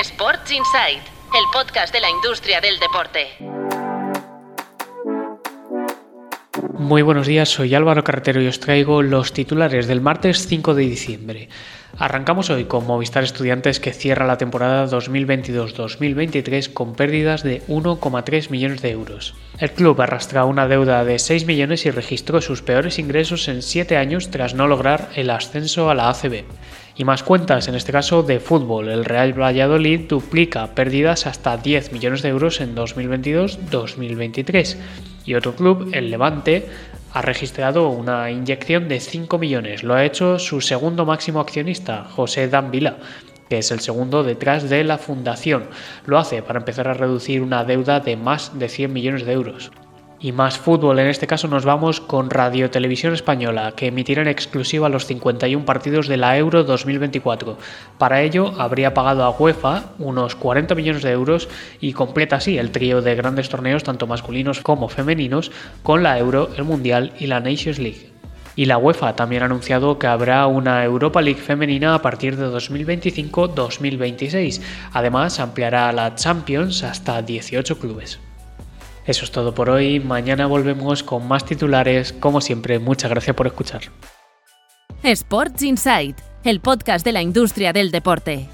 Sports Insight, el podcast de la industria del deporte. Muy buenos días, soy Álvaro Carretero y os traigo los titulares del martes 5 de diciembre. Arrancamos hoy con Movistar Estudiantes que cierra la temporada 2022-2023 con pérdidas de 1,3 millones de euros. El club arrastra una deuda de 6 millones y registró sus peores ingresos en 7 años tras no lograr el ascenso a la ACB. Y más cuentas, en este caso de fútbol. El Real Valladolid duplica pérdidas hasta 10 millones de euros en 2022-2023. Y otro club, el Levante, ha registrado una inyección de 5 millones. Lo ha hecho su segundo máximo accionista, José Danvila, que es el segundo detrás de la fundación. Lo hace para empezar a reducir una deuda de más de 100 millones de euros. Y más fútbol, en este caso nos vamos con Radio Televisión Española, que emitirá en exclusiva los 51 partidos de la Euro 2024. Para ello habría pagado a UEFA unos 40 millones de euros y completa así el trío de grandes torneos, tanto masculinos como femeninos, con la Euro, el Mundial y la Nations League. Y la UEFA también ha anunciado que habrá una Europa League femenina a partir de 2025-2026. Además, ampliará la Champions hasta 18 clubes. Eso es todo por hoy. Mañana volvemos con más titulares. Como siempre, muchas gracias por escuchar. Sports Insight, el podcast de la industria del deporte.